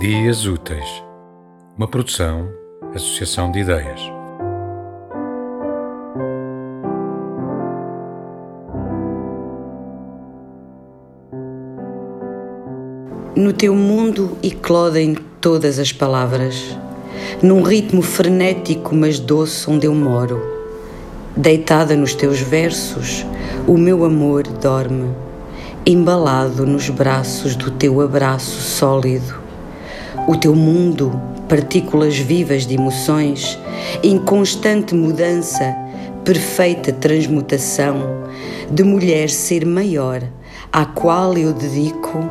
Dias Úteis, uma produção, associação de ideias. No teu mundo eclodem todas as palavras, num ritmo frenético mas doce onde eu moro. Deitada nos teus versos, o meu amor dorme, embalado nos braços do teu abraço sólido o teu mundo, partículas vivas de emoções, em constante mudança, perfeita transmutação, de mulher ser maior, à qual eu dedico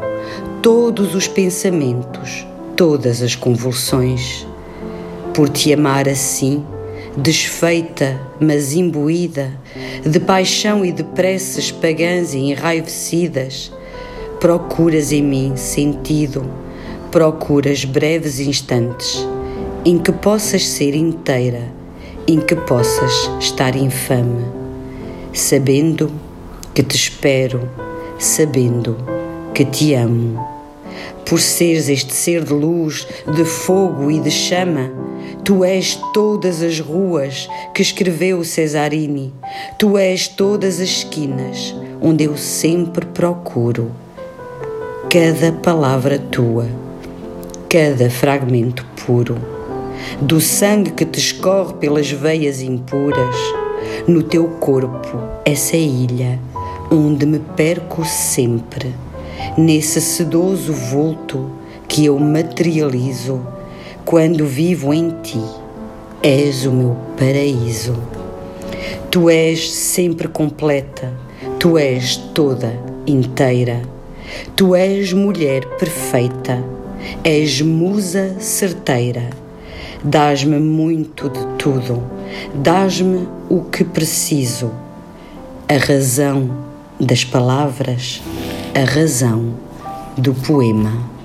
todos os pensamentos, todas as convulsões. Por te amar assim, desfeita, mas imbuída, de paixão e de preces pagãs e enraivecidas, procuras em mim sentido procuras breves instantes em que possas ser inteira, em que possas estar infame, sabendo que te espero, sabendo que te amo. Por seres este ser de luz, de fogo e de chama, tu és todas as ruas que escreveu Cesarini, tu és todas as esquinas onde eu sempre procuro cada palavra tua cada fragmento puro, do sangue que te escorre pelas veias impuras, no teu corpo, essa ilha onde me perco sempre, nesse sedoso vulto que eu materializo quando vivo em ti. És o meu paraíso. Tu és sempre completa, tu és toda inteira. Tu és mulher perfeita És musa certeira, dás-me muito de tudo, dás-me o que preciso, a razão das palavras, a razão do poema.